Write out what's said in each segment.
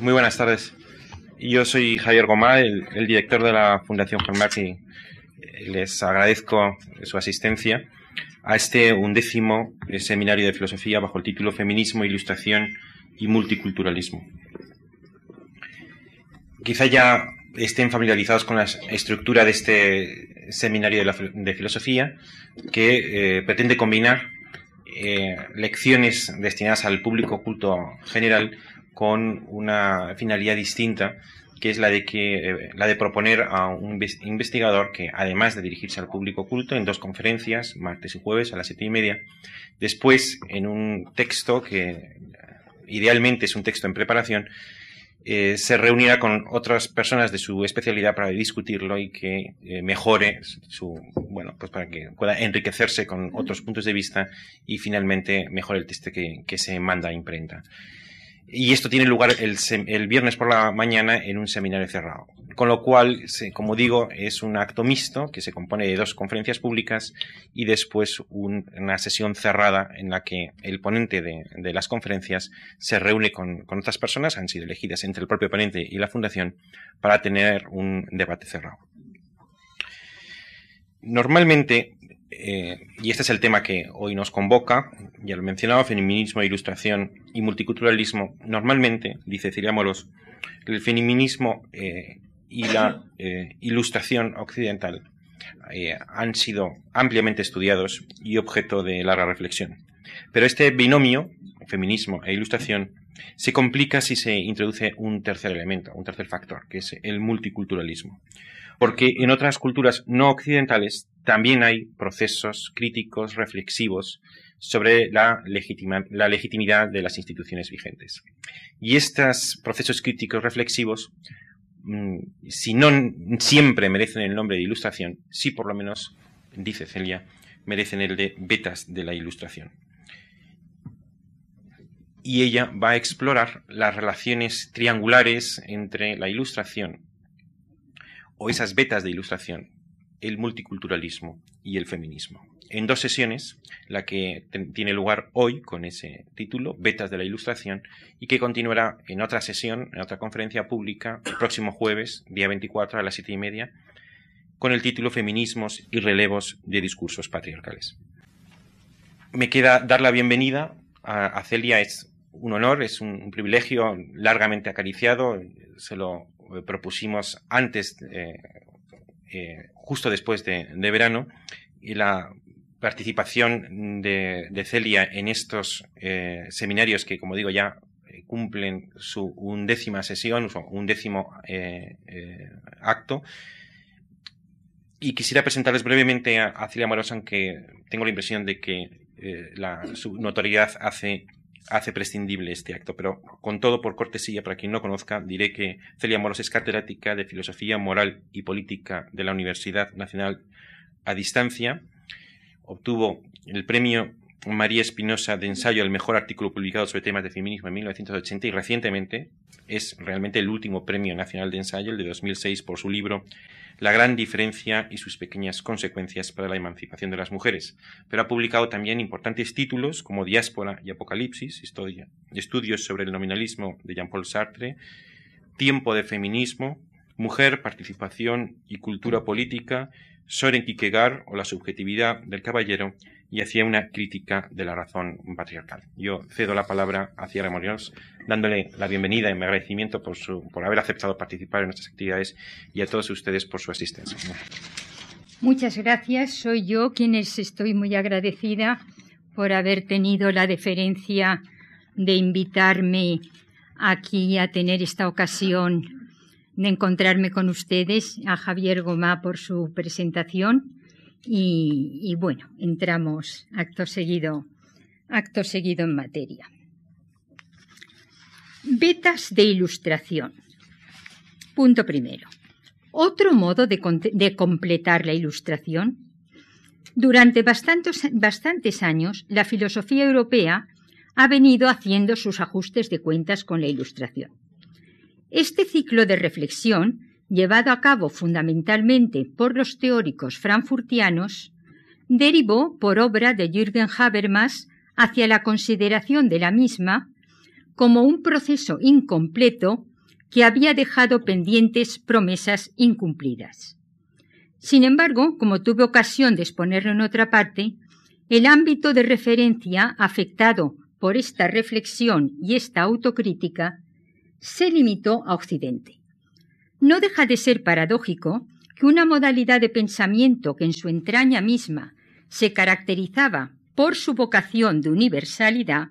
Muy buenas tardes. Yo soy Javier Gomá, el, director de la Fundación Juan y les agradezco su asistencia a este undécimo seminario de filosofía bajo el título Feminismo, Ilustración y Multiculturalismo. Quizá ya estén familiarizados con la estructura de este seminario de, filosofía que eh, pretende combinar eh, lecciones destinadas al público culto general con una finalidad distinta que es la de que eh, la de proponer a un investigador que además de dirigirse al público culto en dos conferencias martes y jueves a las siete y media después en un texto que idealmente es un texto en preparación eh, se reunirá con otras personas de su especialidad para discutirlo y que eh, mejore su, bueno, pues para que pueda enriquecerse con otros puntos de vista y finalmente mejore el texto que, que se manda a imprenta. Y esto tiene lugar el, viernes por la mañana en un seminario cerrado. Con lo cual, como digo, es un acto mixto que se compone de dos conferencias públicas y después una sesión cerrada en la que el ponente de, las conferencias se reúne con, con, otras personas, han sido elegidas entre el propio ponente y la fundación, para tener un debate cerrado. Normalmente eh, y este es el tema que hoy nos convoca, ya lo he mencionado, feminismo, ilustración y multiculturalismo. Normalmente, dice Ciria Moros, el feminismo eh, y la eh, ilustración occidental han sido ampliamente estudiados y objeto de larga reflexión. Pero este binomio, feminismo e ilustración, se complica si se introduce un tercer elemento, un tercer factor, que es el multiculturalismo. Porque en otras culturas no occidentales también hay procesos críticos, reflexivos, sobre la, legitimidad de las instituciones vigentes. Y estos procesos críticos reflexivos, mm, si no siempre merecen el nombre de ilustración, sí por lo menos, dice Celia, merecen el de betas de la ilustración. Y ella va a explorar las relaciones triangulares entre la ilustración o esas betas de ilustración el multiculturalismo y el feminismo. En dos sesiones, la que tiene lugar hoy con ese título, Betas de la Ilustración, y que continuará en otra sesión, en otra conferencia pública, el próximo jueves, día 24 a las siete y media, con el título Feminismos y relevos de discursos patriarcales. Me queda dar la bienvenida a, Celia, es un honor, es un, privilegio largamente acariciado, se lo propusimos antes eh, eh, justo después de, verano y la participación de, Celia en estos eh, seminarios que, como digo, ya eh, cumplen su undécima sesión, un décimo acto. Y quisiera presentarles brevemente a, Celia Morosa, aunque tengo la impresión de que su notoriedad hace hace prescindible este acto, pero con todo, por cortesía, para quien no conozca, diré que Celia Moros es catedrática de Filosofía Moral y Política de la Universidad Nacional a Distancia, obtuvo el premio María Espinosa de ensayo al mejor artículo publicado sobre temas de feminismo en 1980 y recientemente es realmente el último premio nacional de ensayo, el de 2006, por su libro la gran diferencia y sus pequeñas consecuencias para la emancipación de las mujeres, pero ha publicado también importantes títulos como Diáspora y Apocalipsis, historia, estudios sobre el nominalismo de Jean-Paul Sartre, Tiempo de feminismo, Mujer, participación y cultura política, Soren Kierkegaard o la subjetividad del caballero y hacía una crítica de la razón patriarcal. Yo cedo la palabra a Cierra Morions, dándole la bienvenida y mi agradecimiento por, haber aceptado participar en nuestras actividades y a todos ustedes por su asistencia. Muchas gracias. Soy yo quien estoy muy agradecida por haber tenido la deferencia de invitarme aquí a tener esta ocasión de encontrarme con ustedes, a Javier Gomá por su presentación y, bueno, entramos acto seguido, acto seguido en materia. Betas de ilustración. Punto primero. Otro modo de, completar la ilustración. Durante bastantes años, la filosofía europea ha venido haciendo sus ajustes de cuentas con la ilustración. Este ciclo de reflexión llevado a cabo fundamentalmente por los teóricos frankfurtianos, derivó por obra de Jürgen Habermas hacia la consideración de la misma como un proceso incompleto que había dejado pendientes promesas incumplidas. Sin embargo, como tuve ocasión de exponerlo en otra parte, el ámbito de referencia afectado por esta reflexión y esta autocrítica se limitó a Occidente. No deja de ser paradójico que una modalidad de pensamiento que en su entraña misma se caracterizaba por su vocación de universalidad,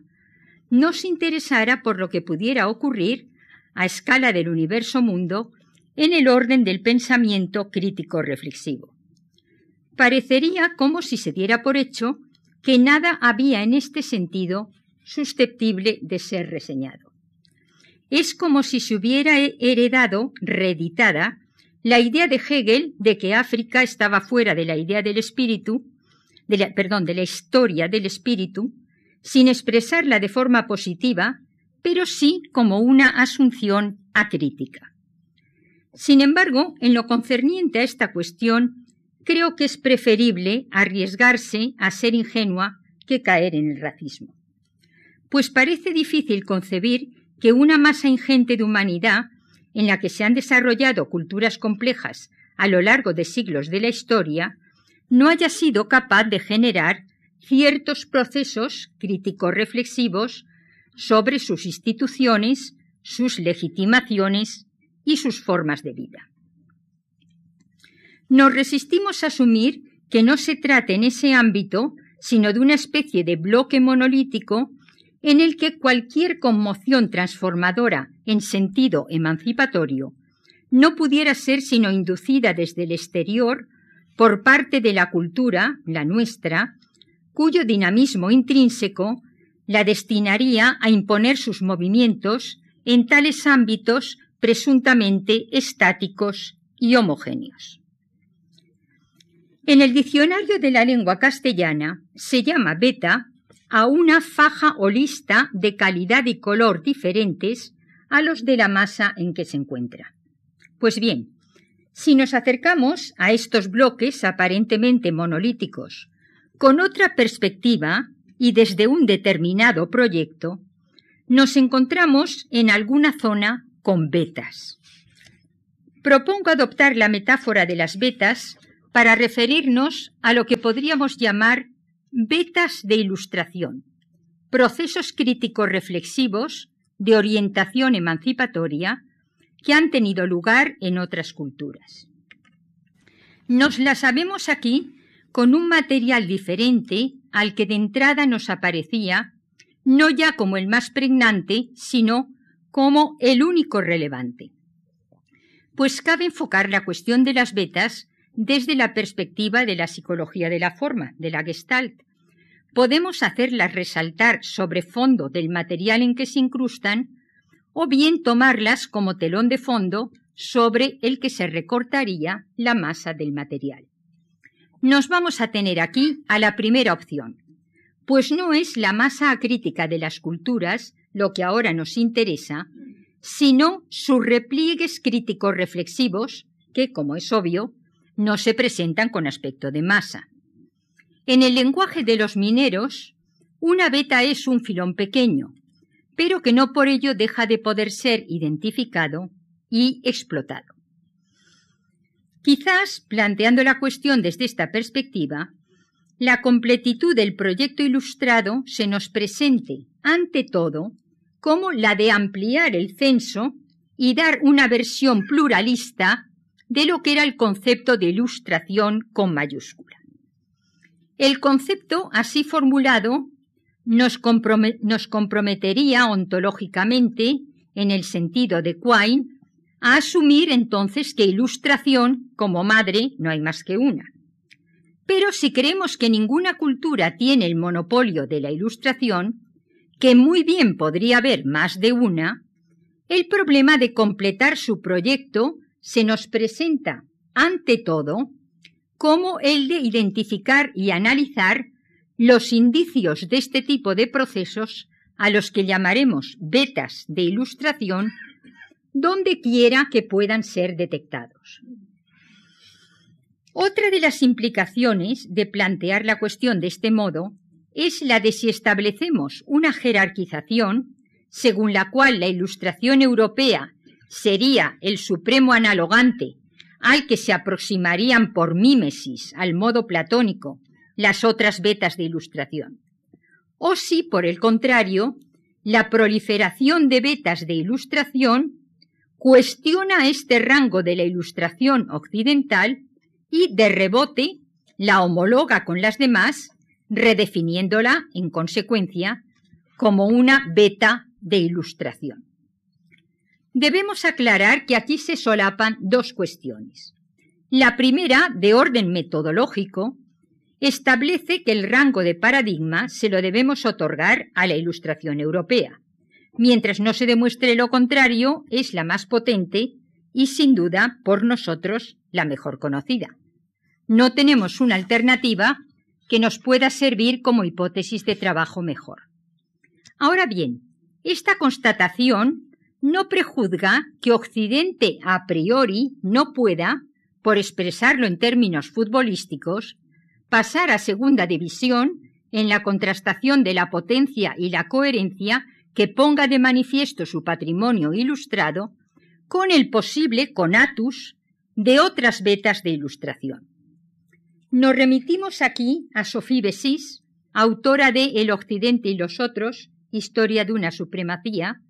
no se interesara por lo que pudiera ocurrir a escala del universo mundo en el orden del pensamiento crítico reflexivo. Parecería como si se diera por hecho que nada había en este sentido susceptible de ser reseñado. Es como si se hubiera heredado, reeditada, la idea de Hegel de que África estaba fuera de la idea del espíritu, de la, perdón, de la historia del espíritu, sin expresarla de forma positiva, pero sí como una asunción acrítica. Sin embargo, en lo concerniente a esta cuestión, creo que es preferible arriesgarse a ser ingenua que caer en el racismo. Pues parece difícil concebir que una masa ingente de humanidad, en la que se han desarrollado culturas complejas a lo largo de siglos de la historia, no haya sido capaz de generar ciertos procesos críticos reflexivos sobre sus instituciones, sus legitimaciones y sus formas de vida. Nos resistimos a asumir que no se trata en ese ámbito sino de una especie de bloque monolítico en el que cualquier conmoción transformadora en sentido emancipatorio no pudiera ser sino inducida desde el exterior por parte de la cultura, la nuestra, cuyo dinamismo intrínseco la destinaría a imponer sus movimientos en tales ámbitos presuntamente estáticos y homogéneos. En el diccionario de la lengua castellana se llama beta a una faja o lista de calidad y color diferentes a los de la masa en que se encuentra. Pues bien, si nos acercamos a estos bloques aparentemente monolíticos con otra perspectiva y desde un determinado proyecto, nos encontramos en alguna zona con vetas. Propongo adoptar la metáfora de las vetas para referirnos a lo que podríamos llamar vetas de ilustración, procesos críticos reflexivos de orientación emancipatoria que han tenido lugar en otras culturas. Nos las sabemos aquí con un material diferente al que de entrada nos aparecía, no ya como el más pregnante, sino como el único relevante. Pues cabe enfocar la cuestión de las betas desde la perspectiva de la psicología de la forma, de la gestalt. Podemos hacerlas resaltar sobre fondo del material en que se incrustan o bien tomarlas como telón de fondo sobre el que se recortaría la masa del material. Nos vamos a tener aquí a la primera opción, pues no es la masa acrítica de las culturas lo que ahora nos interesa, sino sus repliegues críticos reflexivos que, como es obvio, no se presentan con aspecto de masa. En el lenguaje de los mineros, una beta es un filón pequeño, pero que no por ello deja de poder ser identificado y explotado. Quizás, planteando la cuestión desde esta perspectiva, la completitud del proyecto ilustrado se nos presente, ante todo, como la de ampliar el censo y dar una versión pluralista de lo que era el concepto de ilustración con mayúscula. El concepto así formulado nos, comprometería ontológicamente, en el sentido de Quine, a asumir entonces que ilustración, como madre, no hay más que una. Pero si creemos que ninguna cultura tiene el monopolio de la ilustración, que muy bien podría haber más de una, el problema de completar su proyecto se nos presenta, ante todo, como el de identificar y analizar los indicios de este tipo de procesos a los que llamaremos betas de ilustración, donde quiera que puedan ser detectados. Otra de las implicaciones de plantear la cuestión de este modo es la de si establecemos una jerarquización, según la cual la ilustración europea sería el supremo analogante al que se aproximarían por mímesis al modo platónico las otras vetas de ilustración. O si, por el contrario, la proliferación de vetas de ilustración cuestiona este rango de la ilustración occidental y, de rebote, la homologa con las demás, redefiniéndola, en consecuencia, como una beta de ilustración. Debemos aclarar que aquí se solapan dos cuestiones. La primera, de orden metodológico, establece que el rango de paradigma se lo debemos otorgar a la ilustración europea. Mientras no se demuestre lo contrario, es la más potente y sin duda por nosotros la mejor conocida. No tenemos una alternativa que nos pueda servir como hipótesis de trabajo mejor. Ahora bien, esta constatación no prejuzga que Occidente a priori no pueda, por expresarlo en términos futbolísticos, pasar a segunda división en la contrastación de la potencia y la coherencia que ponga de manifiesto su patrimonio ilustrado con el posible conatus de otras vetas de ilustración. Nos remitimos aquí a Sophie Bessis, autora de El Occidente y los otros, Historia de una Supremacía,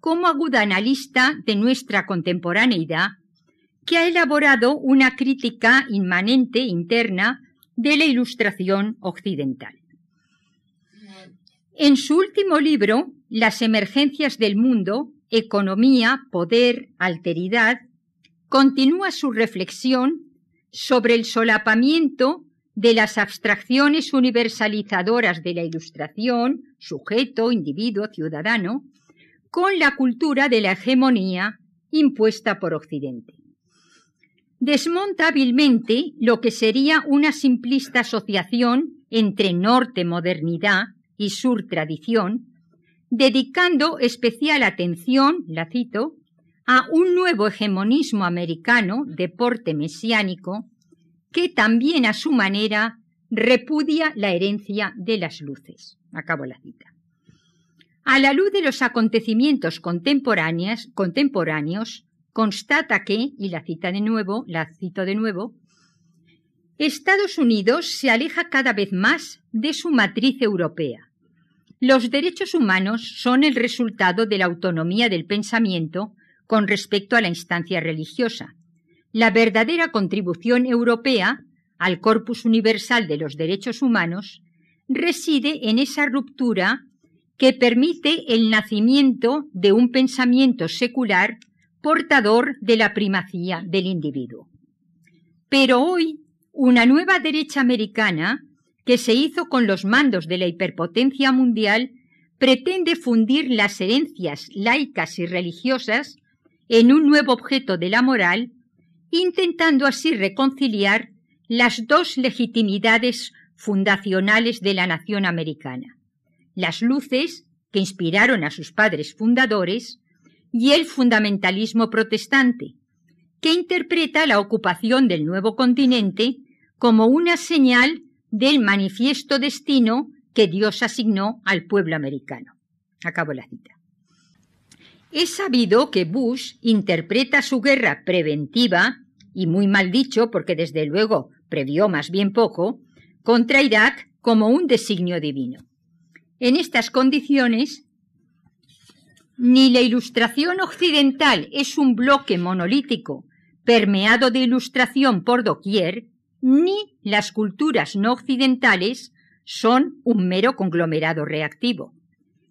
como aguda analista de nuestra contemporaneidad, que ha elaborado una crítica inmanente interna de la Ilustración occidental. En su último libro, Las emergencias del mundo, Economía, Poder, Alteridad, continúa su reflexión sobre el solapamiento de las abstracciones universalizadoras de la Ilustración, sujeto, individuo, ciudadano, con la cultura de la hegemonía impuesta por Occidente desmonta hábilmente lo que sería una simplista asociación entre norte modernidad y sur tradición, dedicando especial atención, la cito, a un nuevo hegemonismo americano de porte mesiánico que también a su manera repudia la herencia de las luces. Acabo la cita. A la luz de los acontecimientos contemporáneos, contemporáneos constata que, y la cita de nuevo, la cito de nuevo, Estados Unidos se aleja cada vez más de su matriz europea. Los derechos humanos son el resultado de la autonomía del pensamiento con respecto a la instancia religiosa. La verdadera contribución europea al corpus universal de los derechos humanos reside en esa ruptura que permite el nacimiento de un pensamiento secular portador de la primacía del individuo. Pero hoy, una nueva derecha americana, que se hizo con los mandos de la hiperpotencia mundial, pretende fundir las herencias laicas y religiosas en un nuevo objeto de la moral, intentando así reconciliar las dos legitimidades fundacionales de la nación americana, las luces que inspiraron a sus padres fundadores y el fundamentalismo protestante, que interpreta la ocupación del nuevo continente como una señal del manifiesto destino que Dios asignó al pueblo americano. Acabo la cita. Es sabido que Bush interpreta su guerra preventiva, y muy mal dicho porque desde luego previó más bien poco, contra Irak como un designio divino. En estas condiciones, ni la ilustración occidental es un bloque monolítico permeado de ilustración por doquier, ni las culturas no occidentales son un mero conglomerado reactivo.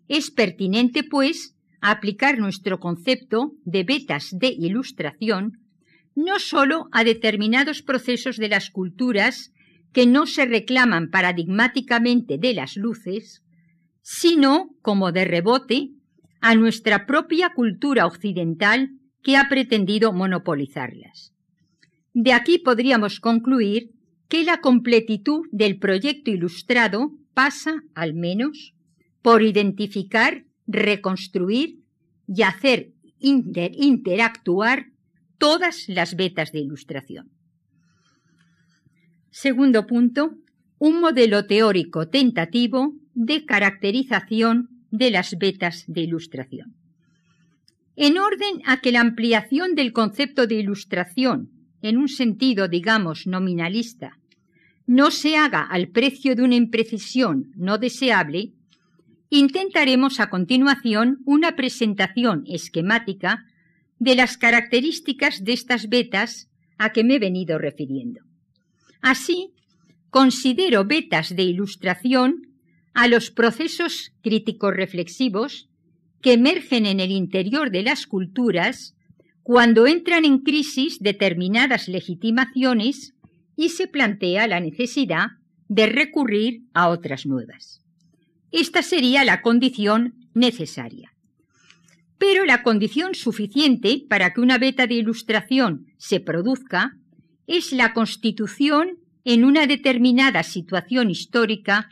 Es pertinente, pues, aplicar nuestro concepto de vetas de ilustración no sólo a determinados procesos de las culturas que no se reclaman paradigmáticamente de las luces, sino como de rebote a nuestra propia cultura occidental que ha pretendido monopolizarlas. De aquí podríamos concluir que la completitud del proyecto ilustrado pasa, al menos, por identificar, reconstruir y hacer interactuar todas las vetas de ilustración. Segundo punto, un modelo teórico tentativo de caracterización de las betas de ilustración. En orden a que la ampliación del concepto de ilustración, en un sentido, digamos, nominalista, no se haga al precio de una imprecisión no deseable, intentaremos a continuación una presentación esquemática de las características de estas betas a que me he venido refiriendo. Así, considero betas de ilustración a los procesos críticos reflexivos que emergen en el interior de las culturas cuando entran en crisis determinadas legitimaciones y se plantea la necesidad de recurrir a otras nuevas. Esta sería la condición necesaria. Pero la condición suficiente para que una beta de ilustración se produzca es la constitución en una determinada situación histórica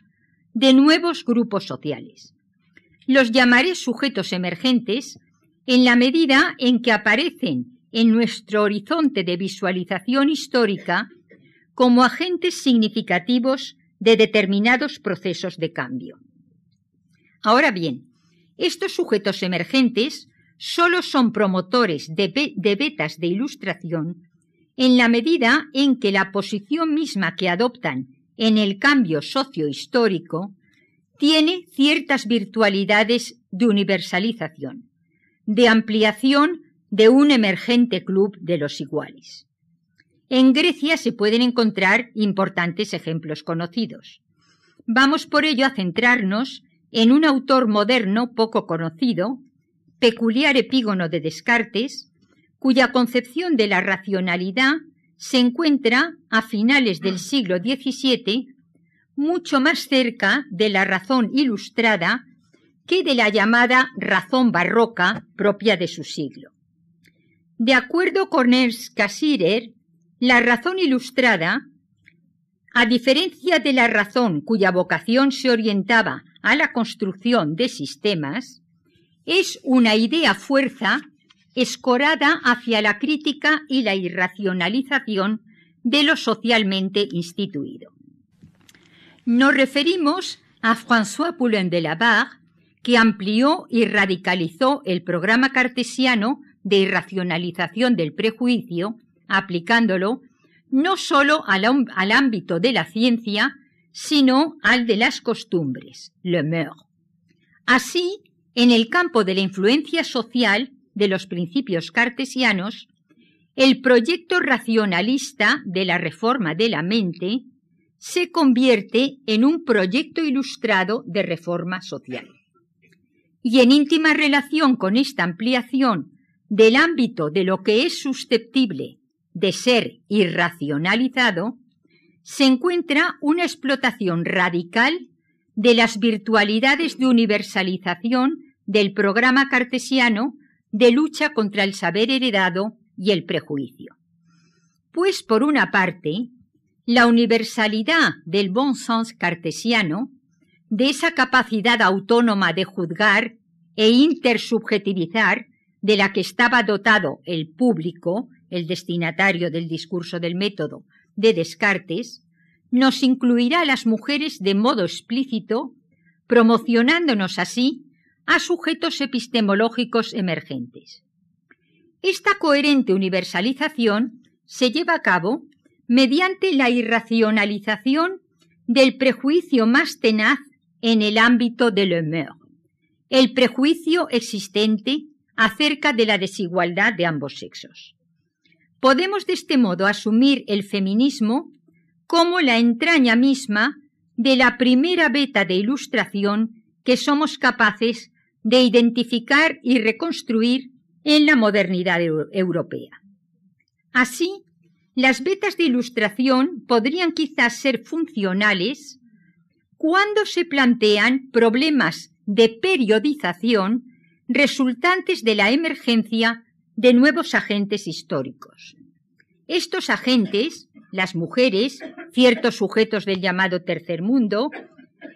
de nuevos grupos sociales. Los llamaré sujetos emergentes en la medida en que aparecen en nuestro horizonte de visualización histórica como agentes significativos de determinados procesos de cambio. Ahora bien, estos sujetos emergentes solo son promotores de, de betas de ilustración en la medida en que la posición misma que adoptan en el cambio sociohistórico tiene ciertas virtualidades de universalización, de ampliación de un emergente club de los iguales. En Grecia se pueden encontrar importantes ejemplos conocidos. Vamos por ello a centrarnos en un autor moderno poco conocido, peculiar epígono de Descartes, cuya concepción de la racionalidad se encuentra a finales del siglo XVII mucho más cerca de la razón ilustrada que de la llamada razón barroca propia de su siglo. De acuerdo con Ernst Cassirer, la razón ilustrada, a diferencia de la razón cuya vocación se orientaba a la construcción de sistemas, es una idea fuerza escorada hacia la crítica y la irracionalización de lo socialmente instituido. Nos referimos a François Poulain de la Barre, que amplió y radicalizó el programa cartesiano de irracionalización del prejuicio, aplicándolo no sólo al, al, ámbito de la ciencia, sino al de las costumbres, le meur. Así, en el campo de la influencia social de los principios cartesianos, el proyecto racionalista de la reforma de la mente se convierte en un proyecto ilustrado de reforma social. Y en íntima relación con esta ampliación del ámbito de lo que es susceptible de ser irracionalizado, se encuentra una explotación radical de las virtualidades de universalización del programa cartesiano de lucha contra el saber heredado y el prejuicio. Pues por una parte, la universalidad del bon sens cartesiano, de esa capacidad autónoma de juzgar e intersubjetivizar de la que estaba dotado el público, el destinatario del discurso del método de Descartes, nos incluirá a las mujeres de modo explícito, promocionándonos así a sujetos epistemológicos emergentes. Esta coherente universalización se lleva a cabo mediante la irracionalización del prejuicio más tenaz en el ámbito del humor, el prejuicio existente acerca de la desigualdad de ambos sexos. Podemos de este modo asumir el feminismo como la entraña misma de la primera beta de ilustración que somos capaces de identificar y reconstruir en la modernidad europea. Así, las betas de ilustración podrían quizás ser funcionales cuando se plantean problemas de periodización resultantes de la emergencia de nuevos agentes históricos. Estos agentes, las mujeres, ciertos sujetos del llamado tercer mundo,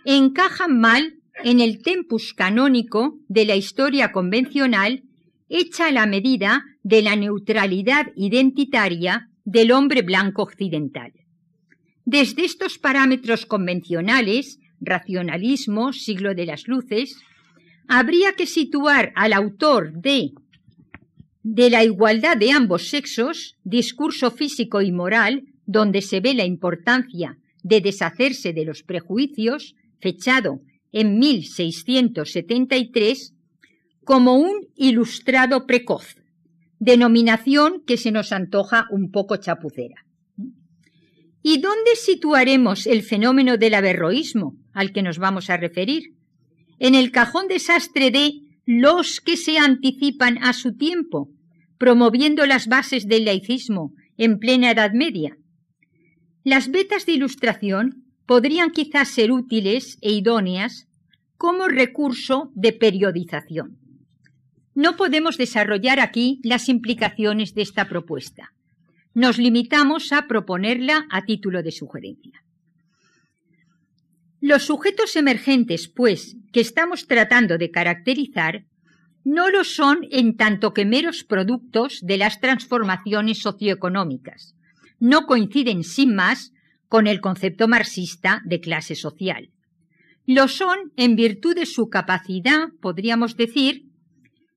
encajan mal en el tempus canónico de la historia convencional hecha a la medida de la neutralidad identitaria del hombre blanco occidental. Desde estos parámetros convencionales, racionalismo, siglo de las luces, habría que situar al autor de de la igualdad de ambos sexos, discurso físico y moral, donde se ve la importancia de deshacerse de los prejuicios, fechado en 1673, como un ilustrado precoz, denominación que se nos antoja un poco chapucera. ¿Y dónde situaremos el fenómeno del averroísmo al que nos vamos a referir? En el cajón desastre de los que se anticipan a su tiempo, promoviendo las bases del laicismo en plena Edad Media. Las vetas de ilustración podrían quizás ser útiles e idóneas como recurso de periodización. No podemos desarrollar aquí las implicaciones de esta propuesta. Nos limitamos a proponerla a título de sugerencia. Los sujetos emergentes, pues, que estamos tratando de caracterizar, no lo son en tanto que meros productos de las transformaciones socioeconómicas. No coinciden sin más con el concepto marxista de clase social. Lo son en virtud de su capacidad, podríamos decir,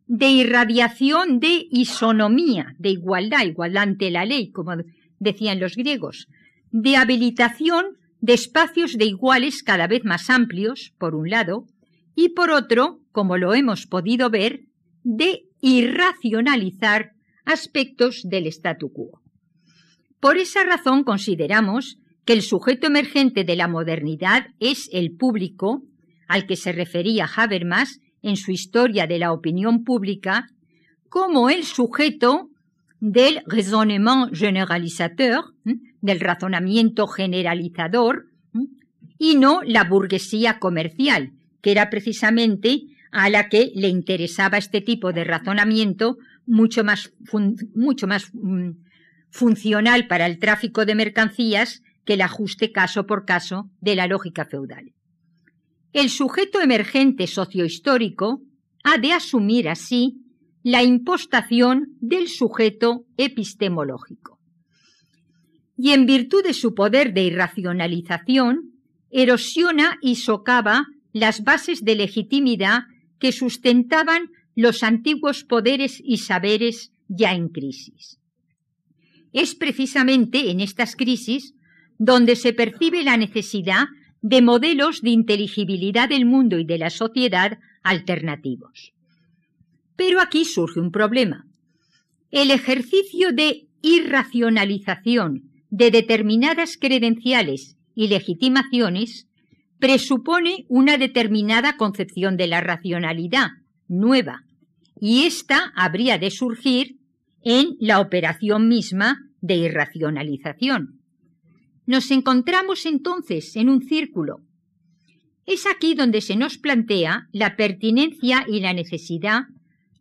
de irradiación de isonomía, de igualdad, igualdad ante la ley, como decían los griegos, de habilitación de espacios de iguales cada vez más amplios, por un lado, y por otro, como lo hemos podido ver, de irracionalizar aspectos del statu quo. Por esa razón consideramos que el sujeto emergente de la modernidad es el público, al que se refería Habermas en su historia de la opinión pública, como el sujeto del raisonnement del razonamiento generalizador, y no la burguesía comercial, que era precisamente a la que le interesaba este tipo de razonamiento mucho más, mucho más mm, funcional para el tráfico de mercancías que el ajuste caso por caso de la lógica feudal. El sujeto emergente sociohistórico ha de asumir así la impostación del sujeto epistemológico. Y en virtud de su poder de irracionalización, erosiona y socava las bases de legitimidad que sustentaban los antiguos poderes y saberes ya en crisis. Es precisamente en estas crisis donde se percibe la necesidad de modelos de inteligibilidad del mundo y de la sociedad alternativos. Pero aquí surge un problema. El ejercicio de irracionalización de determinadas credenciales y legitimaciones presupone una determinada concepción de la racionalidad nueva, y ésta habría de surgir en la operación misma de irracionalización. Nos encontramos entonces en un círculo. Es aquí donde se nos plantea la pertinencia y la necesidad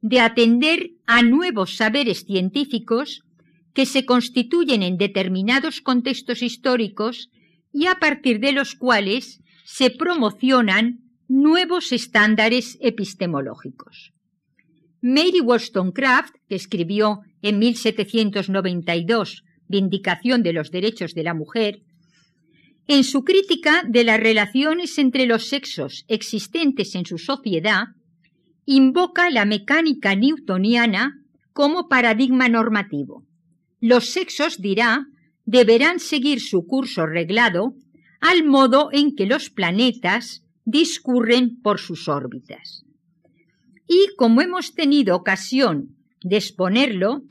de atender a nuevos saberes científicos que se constituyen en determinados contextos históricos y a partir de los cuales se promocionan nuevos estándares epistemológicos. Mary Wollstonecraft, que escribió en 1792 Vindicación de los Derechos de la Mujer, en su crítica de las relaciones entre los sexos existentes en su sociedad, invoca la mecánica newtoniana como paradigma normativo. Los sexos, dirá, deberán seguir su curso reglado al modo en que los planetas discurren por sus órbitas. Y como hemos tenido ocasión de exponerlo,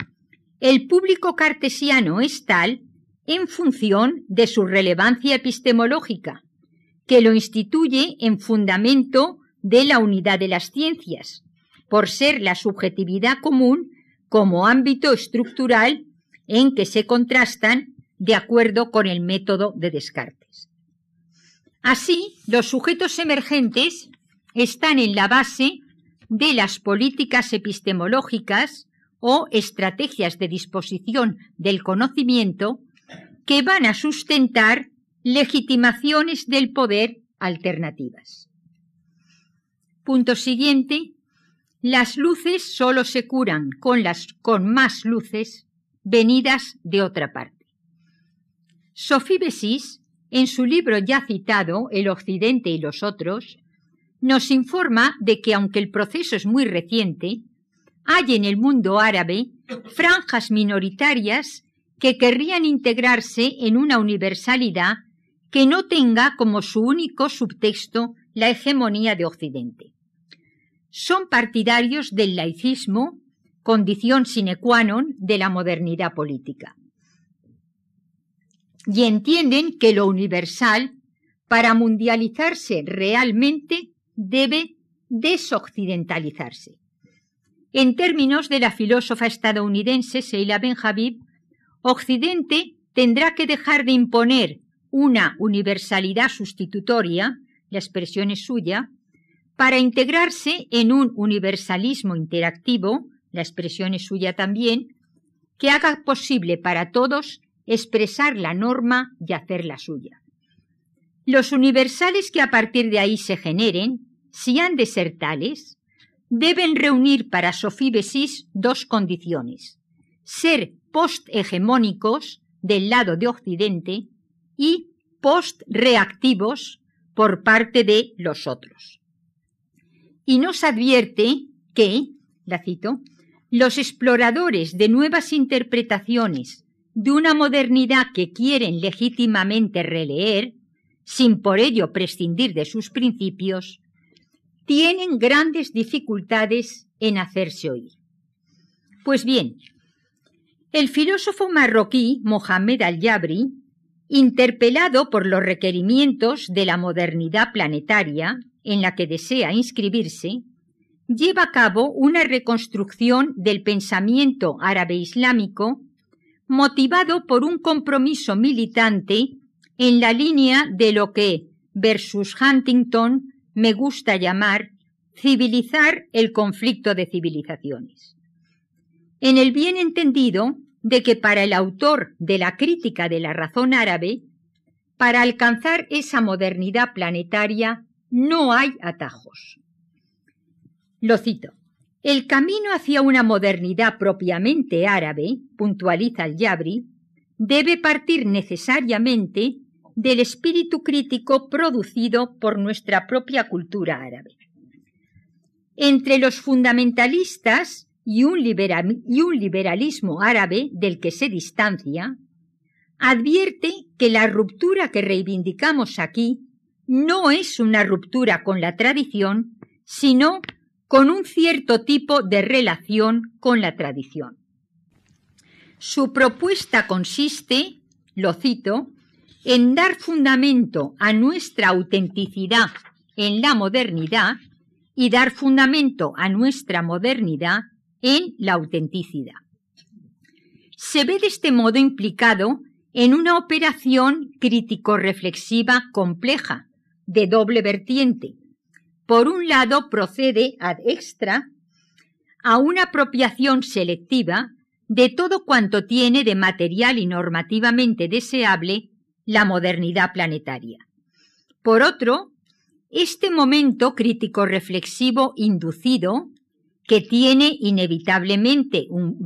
el público cartesiano es tal en función de su relevancia epistemológica, que lo instituye en fundamento de la unidad de las ciencias, por ser la subjetividad común como ámbito estructural en que se contrastan de acuerdo con el método de Descartes. Así, los sujetos emergentes están en la base de las políticas epistemológicas o estrategias de disposición del conocimiento que van a sustentar legitimaciones del poder alternativas. Punto siguiente. Las luces solo se curan con, las, con más luces venidas de otra parte. Sophie Bessis en su libro ya citado, El Occidente y los otros, nos informa de que aunque el proceso es muy reciente, hay en el mundo árabe franjas minoritarias que querrían integrarse en una universalidad que no tenga como su único subtexto la hegemonía de Occidente. Son partidarios del laicismo, condición sine qua non de la modernidad política. Y entienden que lo universal, para mundializarse realmente, debe desoccidentalizarse. En términos de la filósofa estadounidense Sheila Benhabib, Occidente tendrá que dejar de imponer una universalidad sustitutoria, la expresión es suya, para integrarse en un universalismo interactivo, la expresión es suya también, que haga posible para todos expresar la norma y hacerla suya. Los universales que a partir de ahí se generen, si han de ser tales, deben reunir para Sophie Bessis dos condiciones: ser post-hegemónicos del lado de Occidente y post-reactivos por parte de los otros. Y nos advierte que, la cito, los exploradores de nuevas interpretaciones de una modernidad que quieren legítimamente releer, sin por ello prescindir de sus principios, tienen grandes dificultades en hacerse oír. Pues bien, el filósofo marroquí Mohamed al-Yabri, interpelado por los requerimientos de la modernidad planetaria en la que desea inscribirse, lleva a cabo una reconstrucción del pensamiento árabe-islámico motivado por un compromiso militante en la línea de lo que versus Huntington me gusta llamar civilizar el conflicto de civilizaciones. En el bien entendido de que para el autor de la crítica de la razón árabe, para alcanzar esa modernidad planetaria no hay atajos. Lo cito. El camino hacia una modernidad propiamente árabe, puntualiza el Yabri, debe partir necesariamente del espíritu crítico producido por nuestra propia cultura árabe. Entre los fundamentalistas y un, liberalismo árabe del que se distancia, advierte que la ruptura que reivindicamos aquí no es una ruptura con la tradición, sino con un cierto tipo de relación con la tradición. Su propuesta consiste, lo cito, en dar fundamento a nuestra autenticidad en la modernidad y dar fundamento a nuestra modernidad en la autenticidad. Se ve de este modo implicado en una operación crítico-reflexiva compleja, de doble vertiente. Por un lado, procede ad extra a una apropiación selectiva de todo cuanto tiene de material y normativamente deseable la modernidad planetaria. Por otro, este momento crítico reflexivo inducido, que tiene inevitablemente un,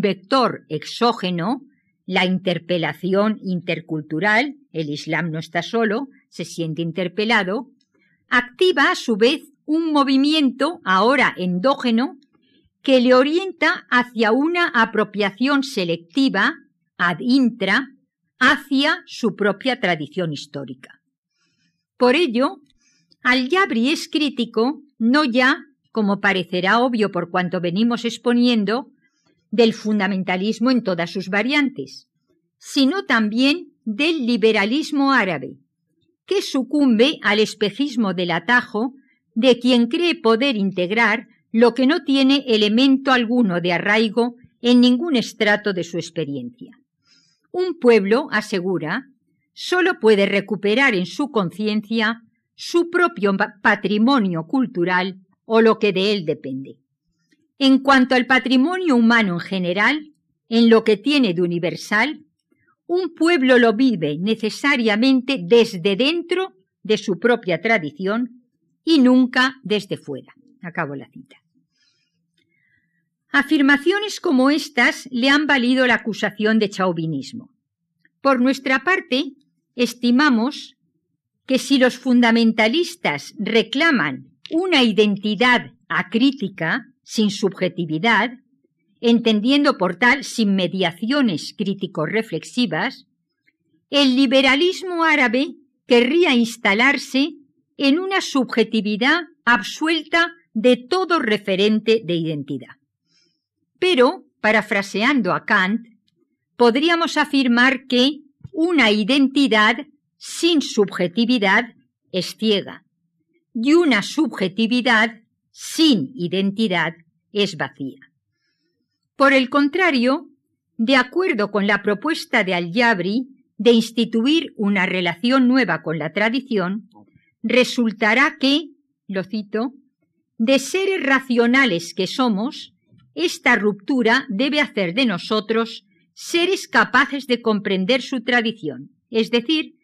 vector exógeno, la interpelación intercultural, el Islam no está solo, se siente interpelado, activa a su vez un movimiento ahora endógeno que le orienta hacia una apropiación selectiva ad intra hacia su propia tradición histórica. Por ello, Al-Yabri es crítico no ya, como parecerá obvio por cuanto venimos exponiendo, del fundamentalismo en todas sus variantes, sino también del liberalismo árabe, que sucumbe al espejismo del atajo de quien cree poder integrar lo que no tiene elemento alguno de arraigo en ningún estrato de su experiencia. Un pueblo, asegura, solo puede recuperar en su conciencia su propio patrimonio cultural o lo que de él depende. En cuanto al patrimonio humano en general, en lo que tiene de universal, un pueblo lo vive necesariamente desde dentro de su propia tradición y nunca desde fuera. Acabo la cita. Afirmaciones como estas le han valido la acusación de chauvinismo. Por nuestra parte, estimamos que si los fundamentalistas reclaman una identidad acrítica, sin subjetividad, entendiendo por tal sin mediaciones crítico-reflexivas, el liberalismo árabe querría instalarse en una subjetividad absuelta de todo referente de identidad. Pero, parafraseando a Kant, podríamos afirmar que una identidad sin subjetividad es ciega y una subjetividad sin identidad es vacía. Por el contrario, de acuerdo con la propuesta de Al-Yabri de instituir una relación nueva con la tradición, resultará que, lo cito, de seres racionales que somos, esta ruptura debe hacer de nosotros seres capaces de comprender su tradición, es decir,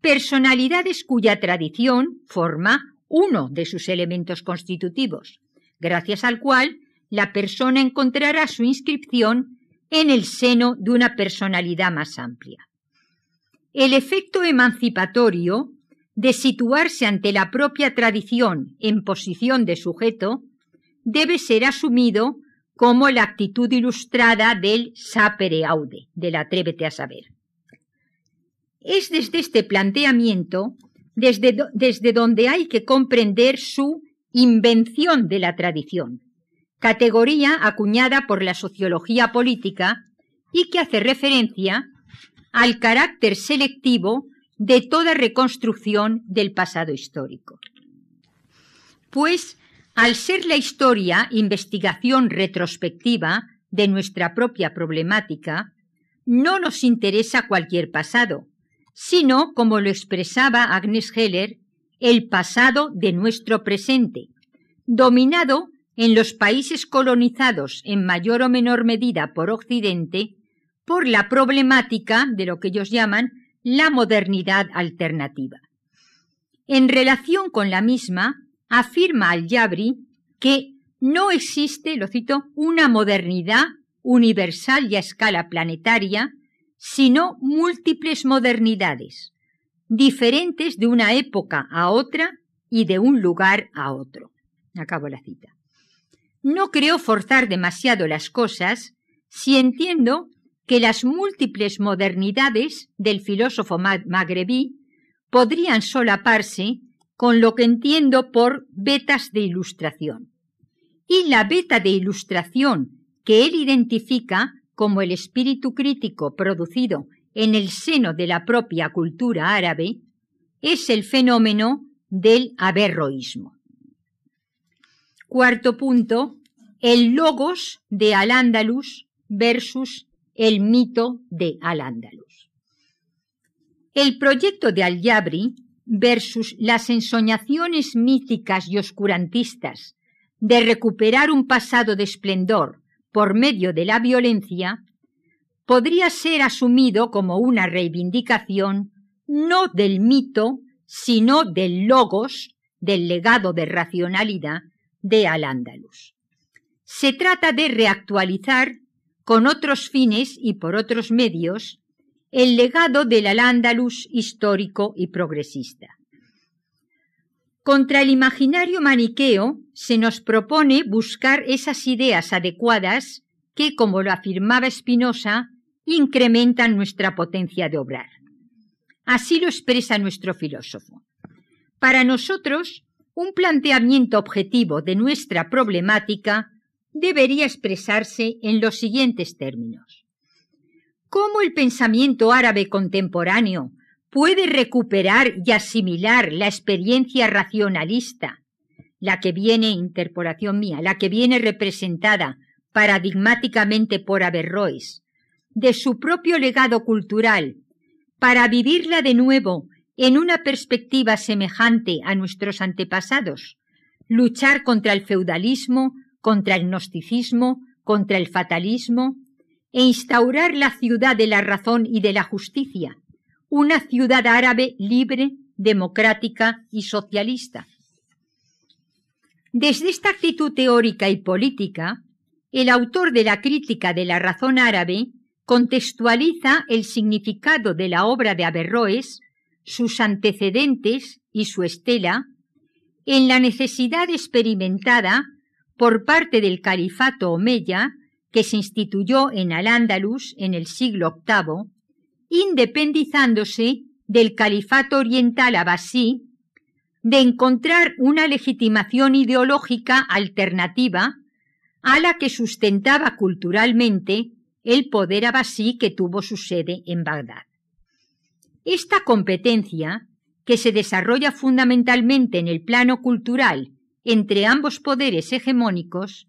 personalidades cuya tradición forma uno de sus elementos constitutivos, gracias al cual la persona encontrará su inscripción en el seno de una personalidad más amplia. El efecto emancipatorio de situarse ante la propia tradición en posición de sujeto debe ser asumido como la actitud ilustrada del sapere aude, del atrévete a saber. Es desde este planteamiento desde, desde donde hay que comprender su invención de la tradición, categoría acuñada por la sociología política y que hace referencia al carácter selectivo de toda reconstrucción del pasado histórico. Pues al ser la historia investigación retrospectiva de nuestra propia problemática, no nos interesa cualquier pasado, sino, como lo expresaba Agnes Heller, el pasado de nuestro presente, dominado en los países colonizados en mayor o menor medida por Occidente por la problemática de lo que ellos llaman la modernidad alternativa. En relación con la misma, afirma Al-Yabri que no existe, lo cito, una modernidad universal y a escala planetaria, sino múltiples modernidades, diferentes de una época a otra y de un lugar a otro. Acabo la cita. No creo forzar demasiado las cosas si entiendo que las múltiples modernidades del filósofo magrebí podrían solaparse con lo que entiendo por vetas de ilustración. Y la beta de ilustración que él identifica como el espíritu crítico producido en el seno de la propia cultura árabe es el fenómeno del averroísmo. Cuarto punto, el logos de Al-Ándalus versus el mito de Al-Ándalus. El proyecto de Al-Yabri versus las ensoñaciones míticas y oscurantistas de recuperar un pasado de esplendor por medio de la violencia, podría ser asumido como una reivindicación no del mito, sino del logos, del legado de racionalidad de Al-Ándalus. Se trata de reactualizar con otros fines y por otros medios el legado del al-Ándalus histórico y progresista. Contra el imaginario maniqueo se nos propone buscar esas ideas adecuadas que, como lo afirmaba Spinoza, incrementan nuestra potencia de obrar. Así lo expresa nuestro filósofo. Para nosotros, un planteamiento objetivo de nuestra problemática debería expresarse en los siguientes términos. ¿Cómo el pensamiento árabe contemporáneo puede recuperar y asimilar la experiencia racionalista, la que viene, interpolación mía, la que viene representada paradigmáticamente por Averroes, de su propio legado cultural, para vivirla de nuevo en una perspectiva semejante a nuestros antepasados, luchar contra el feudalismo, contra el gnosticismo, contra el fatalismo, e instaurar la ciudad de la razón y de la justicia, una ciudad árabe libre, democrática y socialista. Desde esta actitud teórica y política, el autor de la crítica de la razón árabe contextualiza el significado de la obra de Averroes, sus antecedentes y su estela, en la necesidad experimentada por parte del califato omeya que se instituyó en Al-Ándalus en el siglo VIII, independizándose del califato oriental abasí, de encontrar una legitimación ideológica alternativa a la que sustentaba culturalmente el poder abasí que tuvo su sede en Bagdad. Esta competencia, que se desarrolla fundamentalmente en el plano cultural entre ambos poderes hegemónicos,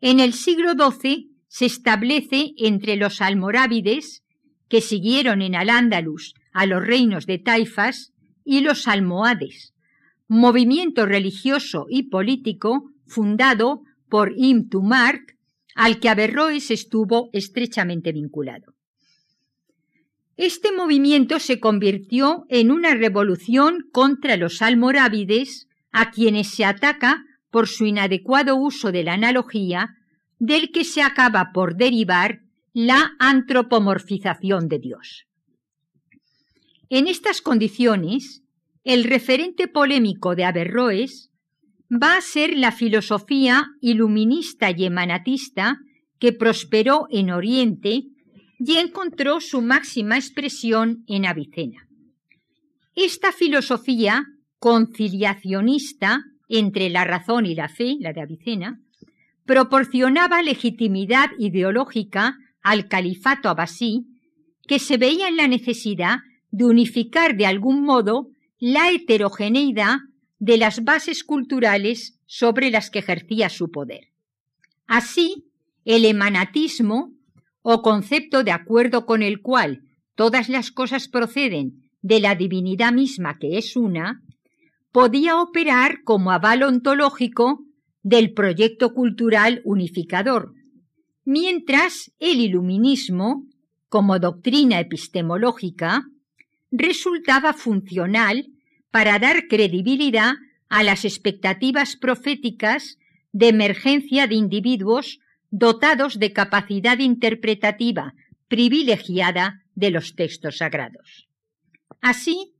en el siglo XII se establece entre los almorávides, que siguieron en Al-Ándalus a los reinos de Taifas, y los almohades, movimiento religioso y político fundado por Ibn Tumark, al que Averroes estuvo estrechamente vinculado. Este movimiento se convirtió en una revolución contra los almorávides, a quienes se ataca por su inadecuado uso de la analogía del que se acaba por derivar la antropomorfización de Dios. En estas condiciones, el referente polémico de Averroes va a ser la filosofía iluminista y emanatista que prosperó en Oriente y encontró su máxima expresión en Avicena. Esta filosofía conciliacionista entre la razón y la fe, la de Avicena, proporcionaba legitimidad ideológica al califato abasí, que se veía en la necesidad de unificar de algún modo la heterogeneidad de las bases culturales sobre las que ejercía su poder. Así, el emanatismo, o concepto de acuerdo con el cual todas las cosas proceden de la divinidad misma que es una, podía operar como aval ontológico del proyecto cultural unificador, mientras el iluminismo, como doctrina epistemológica, resultaba funcional para dar credibilidad a las expectativas proféticas de emergencia de individuos dotados de capacidad interpretativa privilegiada de los textos sagrados. Así,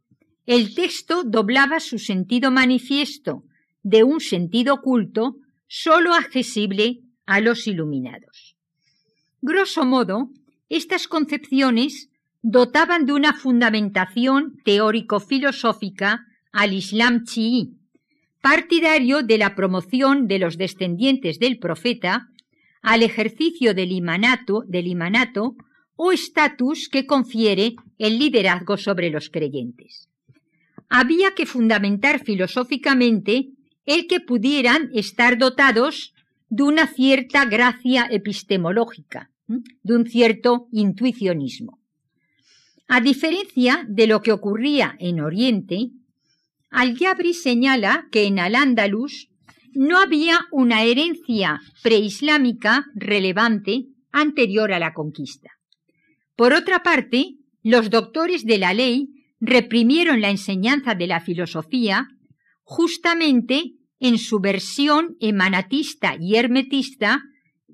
el texto doblaba su sentido manifiesto de un sentido oculto sólo accesible a los iluminados. Grosso modo, estas concepciones dotaban de una fundamentación teórico-filosófica al Islam chií, partidario de la promoción de los descendientes del profeta al ejercicio del imanato, del imanato o estatus que confiere el liderazgo sobre los creyentes. Había que fundamentar filosóficamente el que pudieran estar dotados de una cierta gracia epistemológica, de un cierto intuicionismo. A diferencia de lo que ocurría en Oriente, Al-Yabri señala que en Al-Ándalus no había una herencia preislámica relevante anterior a la conquista. Por otra parte, los doctores de la ley reprimieron la enseñanza de la filosofía justamente en su versión emanatista y hermetista,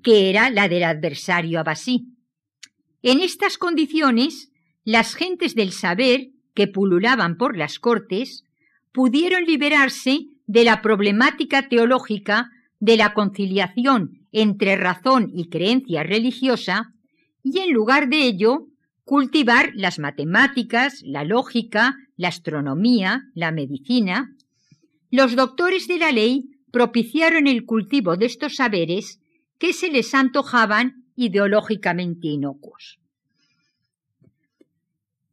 que era la del adversario abasí. En estas condiciones, las gentes del saber que pululaban por las cortes pudieron liberarse de la problemática teológica de la conciliación entre razón y creencia religiosa y en lugar de ello cultivar las matemáticas, la lógica, la astronomía, la medicina. Los doctores de la ley propiciaron el cultivo de estos saberes que se les antojaban ideológicamente inocuos.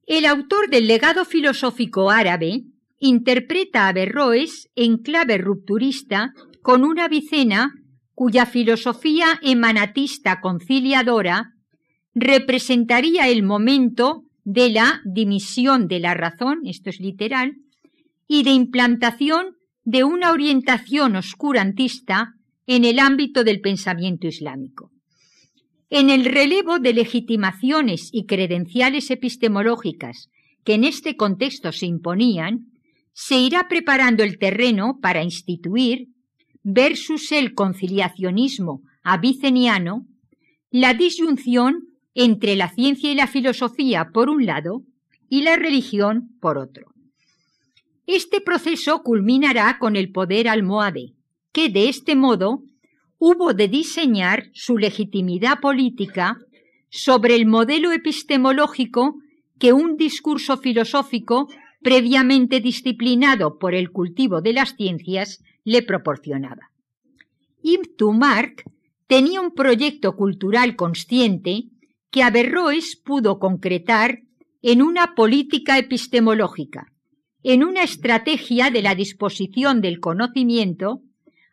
El autor del legado filosófico árabe interpreta a Berroes en clave rupturista con una vicena cuya filosofía emanatista conciliadora representaría el momento de la dimisión de la razón, esto es literal, y de implantación de una orientación oscurantista en el ámbito del pensamiento islámico. En el relevo de legitimaciones y credenciales epistemológicas que en este contexto se imponían, se irá preparando el terreno para instituir, versus el conciliacionismo aviceniano, la disyunción entre la ciencia y la filosofía por un lado y la religión por otro. Este proceso culminará con el poder almohade, que de este modo hubo de diseñar su legitimidad política sobre el modelo epistemológico que un discurso filosófico previamente disciplinado por el cultivo de las ciencias le proporcionaba. Ibn Mark tenía un proyecto cultural consciente que Averroes pudo concretar en una política epistemológica, en una estrategia de la disposición del conocimiento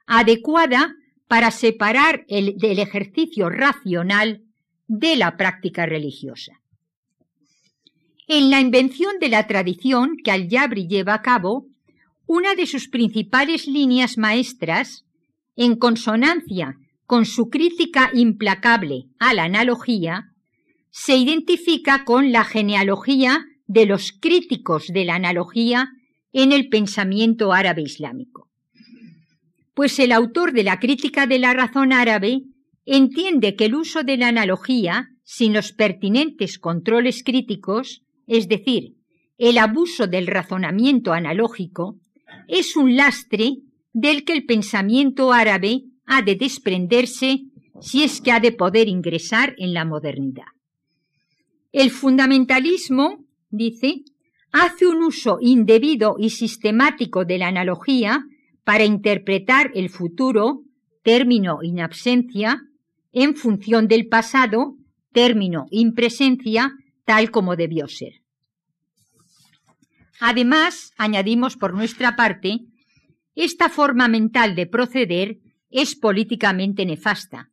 adecuada para separar el del ejercicio racional de la práctica religiosa. En la invención de la tradición que Al-Yabri lleva a cabo, una de sus principales líneas maestras, en consonancia con su crítica implacable a la analogía, se identifica con la genealogía de los críticos de la analogía en el pensamiento árabe islámico. Pues el autor de la crítica de la razón árabe entiende que el uso de la analogía, sin los pertinentes controles críticos, es decir, el abuso del razonamiento analógico, es un lastre del que el pensamiento árabe ha de desprenderse si es que ha de poder ingresar en la modernidad. El fundamentalismo, dice, hace un uso indebido y sistemático de la analogía para interpretar el futuro, término in absencia, en función del pasado, término in presencia, tal como debió ser. Además, añadimos por nuestra parte, esta forma mental de proceder es políticamente nefasta.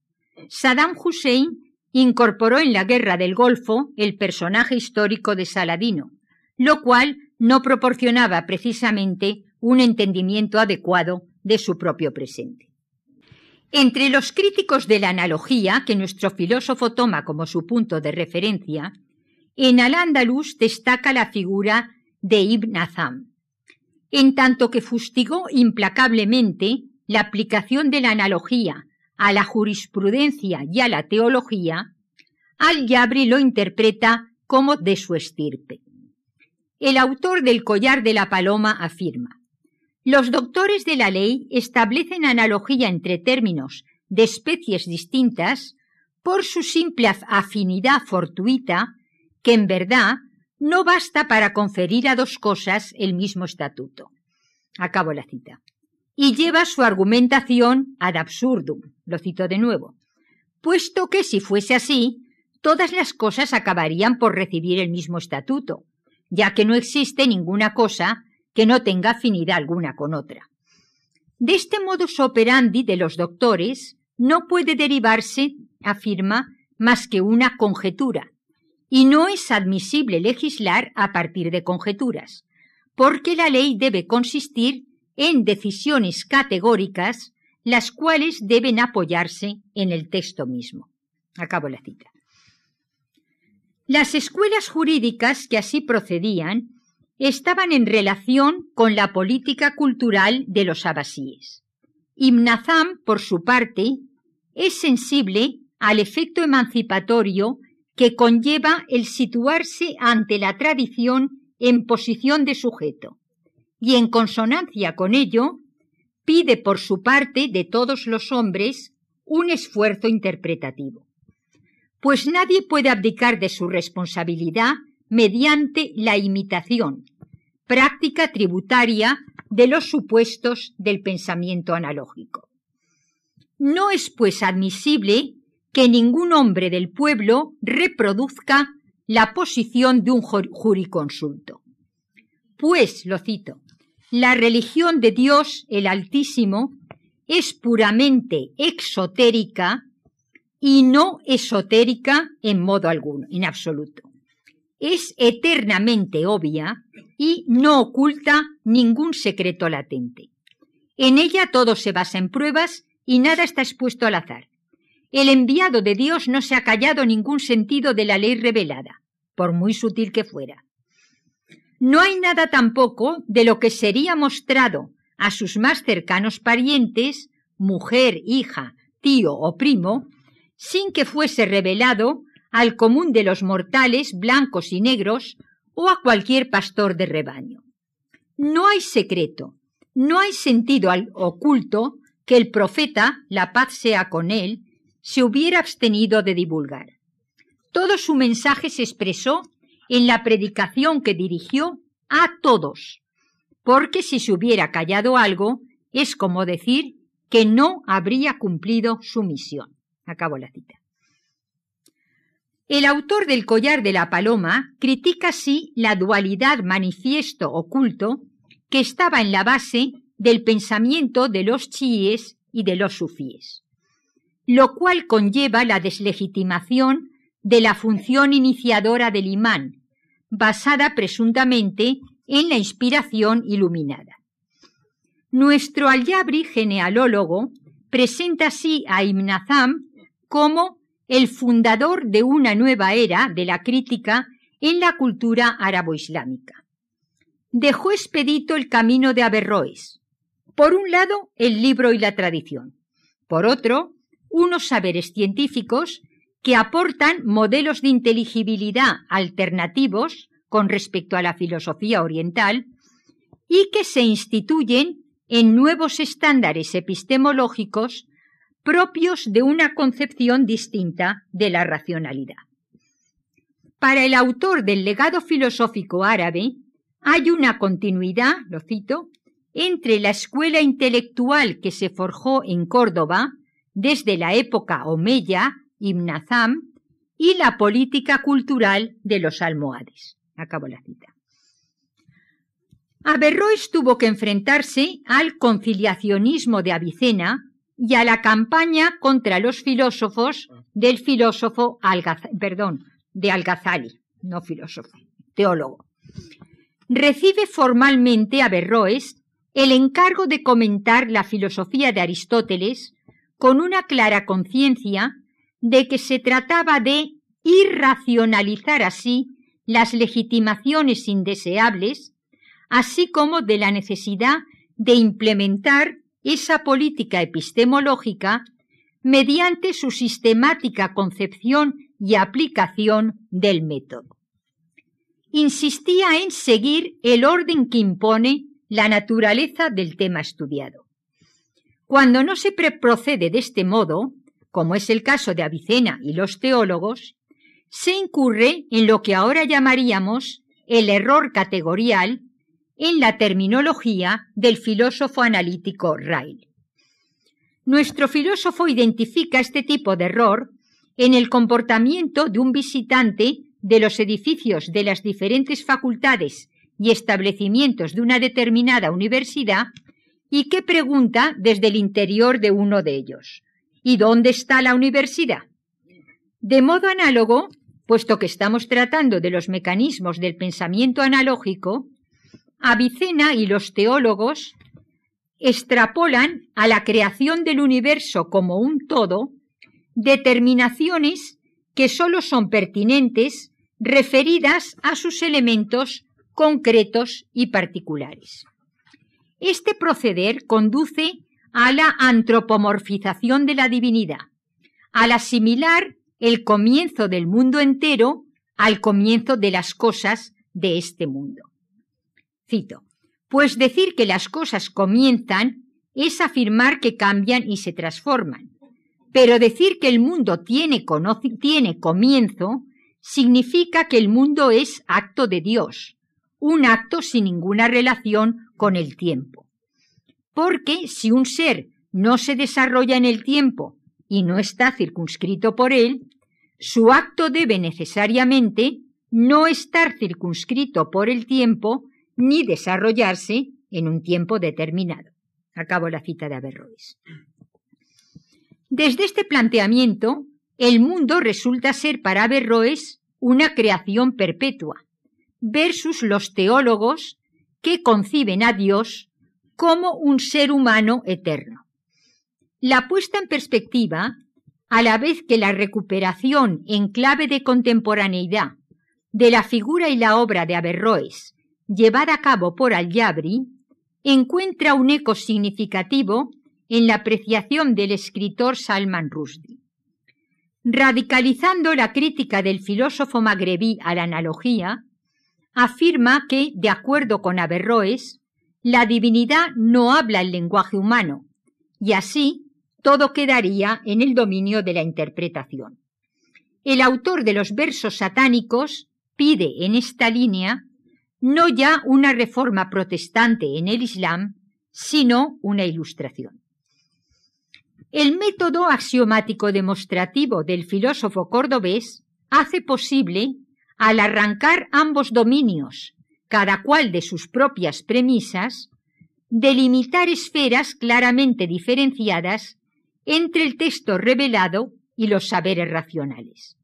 Saddam Hussein incorporó en la guerra del Golfo el personaje histórico de Saladino, lo cual no proporcionaba precisamente un entendimiento adecuado de su propio presente. Entre los críticos de la analogía, que nuestro filósofo toma como su punto de referencia, en Al-Ándalus destaca la figura de Ibn Azam, en tanto que fustigó implacablemente la aplicación de la analogía a la jurisprudencia y a la teología, Al-Yabri lo interpreta como de su estirpe. El autor del Collar de la Paloma afirma, los doctores de la ley establecen analogía entre términos de especies distintas por su simple afinidad fortuita, que en verdad no basta para conferir a dos cosas el mismo estatuto. Acabo la cita y lleva su argumentación ad absurdum, lo cito de nuevo, puesto que si fuese así, todas las cosas acabarían por recibir el mismo estatuto, ya que no existe ninguna cosa que no tenga afinidad alguna con otra. De este modus operandi de los doctores no puede derivarse, afirma, más que una conjetura, y no es admisible legislar a partir de conjeturas, porque la ley debe consistir en decisiones categóricas, las cuales deben apoyarse en el texto mismo. Acabo la cita. Las escuelas jurídicas que así procedían estaban en relación con la política cultural de los abasíes. Ibn por su parte, es sensible al efecto emancipatorio que conlleva el situarse ante la tradición en posición de sujeto, y en consonancia con ello, pide por su parte de todos los hombres un esfuerzo interpretativo. Pues nadie puede abdicar de su responsabilidad mediante la imitación, práctica tributaria de los supuestos del pensamiento analógico. No es pues admisible que ningún hombre del pueblo reproduzca la posición de un juriconsulto. Pues, lo cito, la religión de Dios el Altísimo es puramente exotérica y no esotérica en modo alguno, en absoluto. Es eternamente obvia y no oculta ningún secreto latente. En ella todo se basa en pruebas y nada está expuesto al azar. El enviado de Dios no se ha callado ningún sentido de la ley revelada, por muy sutil que fuera. No hay nada tampoco de lo que sería mostrado a sus más cercanos parientes, mujer, hija, tío o primo, sin que fuese revelado al común de los mortales blancos y negros o a cualquier pastor de rebaño. no hay secreto, no hay sentido al oculto que el profeta, la paz sea con él, se hubiera abstenido de divulgar. Todo su mensaje se expresó en la predicación que dirigió a todos, porque si se hubiera callado algo, es como decir que no habría cumplido su misión. Acabo la cita. El autor del Collar de la Paloma critica así la dualidad manifiesto oculto que estaba en la base del pensamiento de los chiíes y de los sufíes, lo cual conlleva la deslegitimación de la función iniciadora del imán, basada presuntamente en la inspiración iluminada. Nuestro Al-Yabri genealólogo presenta así a Ibn Azam como el fundador de una nueva era de la crítica en la cultura árabo-islámica. Dejó expedito el camino de Averroes. Por un lado, el libro y la tradición. Por otro, unos saberes científicos que aportan modelos de inteligibilidad alternativos con respecto a la filosofía oriental y que se instituyen en nuevos estándares epistemológicos propios de una concepción distinta de la racionalidad. Para el autor del legado filosófico árabe hay una continuidad, lo cito, entre la escuela intelectual que se forjó en Córdoba desde la época omeya, Y la política cultural de los almohades. Acabo la cita. Averroes tuvo que enfrentarse al conciliacionismo de Avicena y a la campaña contra los filósofos del filósofo perdón, de Algazali, no filósofo, teólogo. Recibe formalmente Averroes el encargo de comentar la filosofía de Aristóteles con una clara conciencia de que se trataba de irracionalizar así las legitimaciones indeseables así como de la necesidad de implementar esa política epistemológica mediante su sistemática concepción y aplicación del método. Insistía en seguir el orden que impone la naturaleza del tema estudiado. Cuando no se procede de este modo, como es el caso de Avicena y los teólogos, se incurre en lo que ahora llamaríamos el error categorial en la terminología del filósofo analítico Ryle. Nuestro filósofo identifica este tipo de error en el comportamiento de un visitante de los edificios de las diferentes facultades y establecimientos de una determinada universidad y que pregunta desde el interior de uno de ellos, ¿y dónde está la universidad? De modo análogo, puesto que estamos tratando de los mecanismos del pensamiento analógico, Avicena y los teólogos extrapolan a la creación del universo como un todo determinaciones que sólo son pertinentes referidas a sus elementos concretos y particulares. Este proceder conduce a la antropomorfización de la divinidad, al asimilar el comienzo del mundo entero al comienzo de las cosas de este mundo. Cito, pues decir que las cosas comienzan es afirmar que cambian y se transforman. Pero decir que el mundo tiene, tiene comienzo significa que el mundo es acto de Dios, un acto sin ninguna relación con el tiempo. Porque si un ser no se desarrolla en el tiempo y no está circunscrito por él, su acto debe necesariamente no estar circunscrito por el tiempo ni desarrollarse en un tiempo determinado. Acabo la cita de Averroes. Desde este planteamiento, el mundo resulta ser para Averroes una creación perpetua, versus los teólogos que conciben a Dios como un ser humano eterno. La puesta en perspectiva, a la vez que la recuperación en clave de contemporaneidad de la figura y la obra de Averroes llevada a cabo por Al-Yabri, encuentra un eco significativo en la apreciación del escritor Salman Rushdie. Radicalizando la crítica del filósofo magrebí a la analogía, afirma que, de acuerdo con Averroes, la divinidad no habla el lenguaje humano, y así todo quedaría en el dominio de la interpretación. El autor de los versos satánicos pide en esta línea no ya una reforma protestante en el Islam, sino una ilustración. El método axiomático demostrativo del filósofo cordobés hace posible, al arrancar ambos dominios, cada cual de sus propias premisas, delimitar esferas claramente diferenciadas entre el texto revelado y los saberes racionales.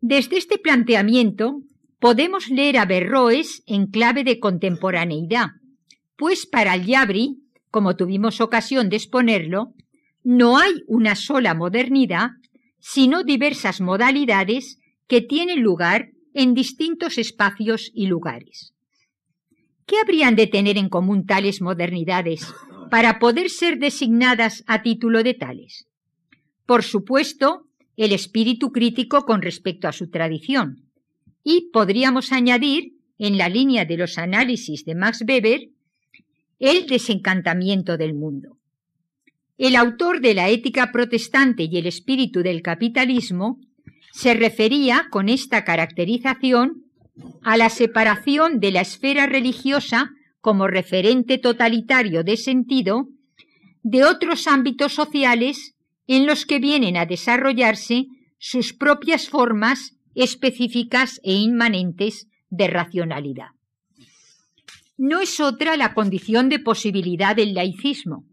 Desde este planteamiento podemos leer a Berroes en clave de contemporaneidad, pues para el Yabri, como tuvimos ocasión de exponerlo, no hay una sola modernidad, sino diversas modalidades que tienen lugar en distintos espacios y lugares. ¿Qué habrían de tener en común tales modernidades para poder ser designadas a título de tales? Por supuesto, el espíritu crítico con respecto a su tradición. Y podríamos añadir, en la línea de los análisis de Max Weber, el desencantamiento del mundo. El autor de la ética protestante y el espíritu del capitalismo se refería con esta caracterización a la separación de la esfera religiosa como referente totalitario de sentido de otros ámbitos sociales en los que vienen a desarrollarse sus propias formas específicas e inmanentes de racionalidad. No es otra la condición de posibilidad del laicismo,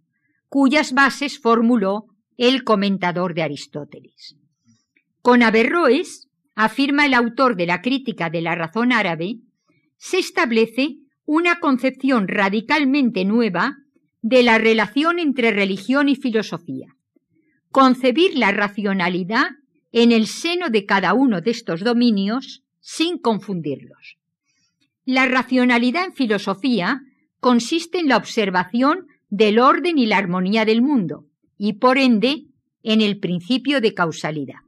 cuyas bases formuló el comentador de Aristóteles. Con Averroes, afirma el autor de la crítica de la razón árabe, se establece una concepción radicalmente nueva de la relación entre religión y filosofía. Concebir la racionalidad en el seno de cada uno de estos dominios sin confundirlos. La racionalidad en filosofía consiste en la observación del orden y la armonía del mundo y por ende en el principio de causalidad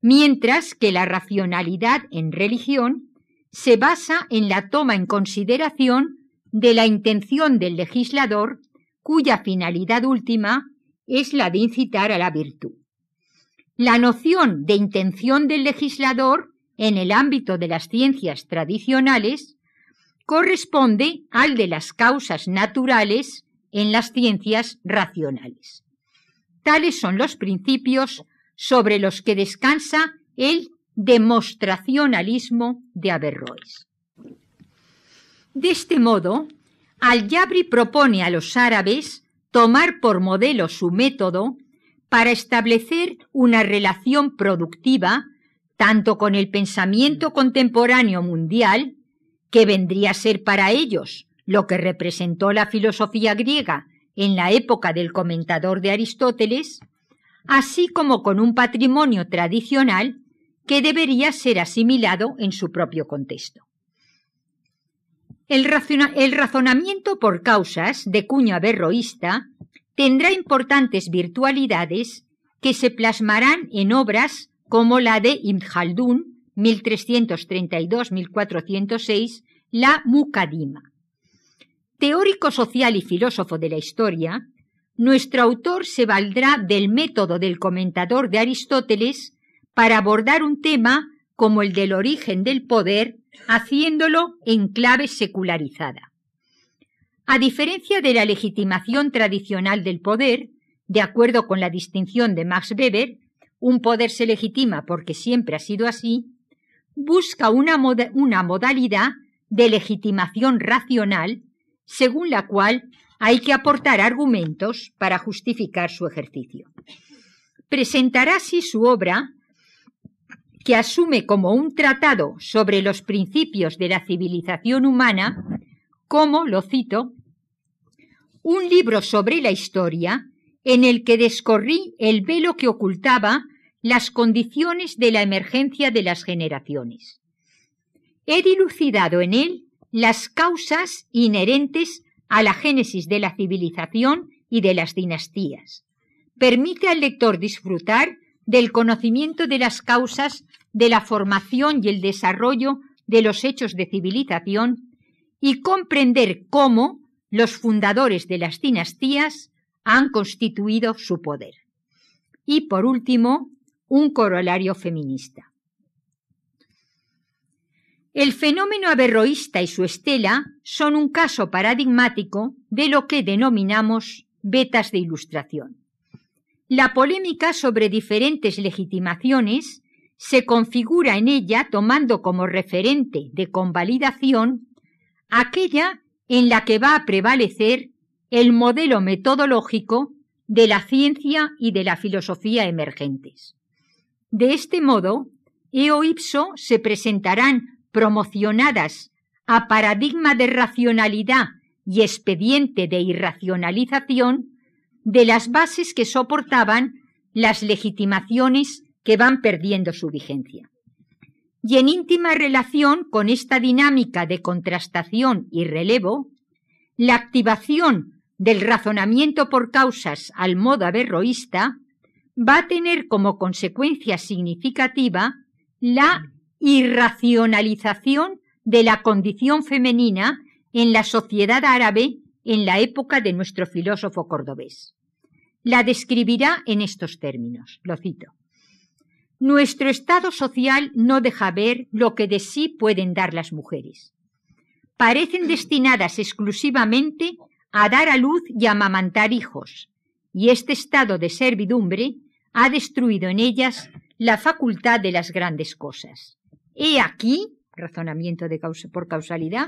mientras que la racionalidad en religión se basa en la toma en consideración de la intención del legislador cuya finalidad última es la de incitar a la virtud. La noción de intención del legislador en el ámbito de las ciencias tradicionales corresponde al de las causas naturales en las ciencias racionales. Tales son los principios sobre los que descansa el demostracionalismo de Averroes. De este modo, Al-Yabri propone a los árabes tomar por modelo su método para establecer una relación productiva tanto con el pensamiento contemporáneo mundial, que vendría a ser para ellos lo que representó la filosofía griega en la época del comentador de Aristóteles, así como con un patrimonio tradicional que debería ser asimilado en su propio contexto. El, razonamiento por causas de cuña averroísta tendrá importantes virtualidades que se plasmarán en obras como la de Ibn Khaldun, 1332-1406, la Muqaddima. Teórico social y filósofo de la historia, nuestro autor se valdrá del método del comentador de Aristóteles para abordar un tema como el del origen del poder, haciéndolo en clave secularizada. A diferencia de la legitimación tradicional del poder, de acuerdo con la distinción de Max Weber, un poder se legitima porque siempre ha sido así, busca una, modalidad de legitimación racional según la cual hay que aportar argumentos para justificar su ejercicio. Presentará así su obra, que asume como un tratado sobre los principios de la civilización humana, como, lo cito, un libro sobre la historia en el que descorrí el velo que ocultaba las condiciones de la emergencia de las generaciones. He dilucidado en él las causas inherentes a la génesis de la civilización y de las dinastías. Permite al lector disfrutar del conocimiento de las causas de la formación y el desarrollo de los hechos de civilización y comprender cómo los fundadores de las dinastías han constituido su poder. Y por último, un corolario feminista. El fenómeno averroísta y su estela son un caso paradigmático de lo que denominamos vetas de ilustración. La polémica sobre diferentes legitimaciones se configura en ella tomando como referente de convalidación aquella en la que va a prevalecer el modelo metodológico de la ciencia y de la filosofía emergentes. De este modo, eo ipso se presentarán promocionadas a paradigma de racionalidad y expediente de irracionalización de las bases que soportaban las legitimaciones que van perdiendo su vigencia. Y en íntima relación con esta dinámica de contrastación y relevo, la activación del razonamiento por causas al modo averroísta va a tener como consecuencia significativa la irracionalización de la condición femenina en la sociedad árabe en la época de nuestro filósofo cordobés. La describirá en estos términos, lo cito. Nuestro estado social no deja ver lo que de sí pueden dar las mujeres. Parecen destinadas exclusivamente a dar a luz y amamantar hijos, y este estado de servidumbre ha destruido en ellas la facultad de las grandes cosas. He aquí, razonamiento de por causalidad,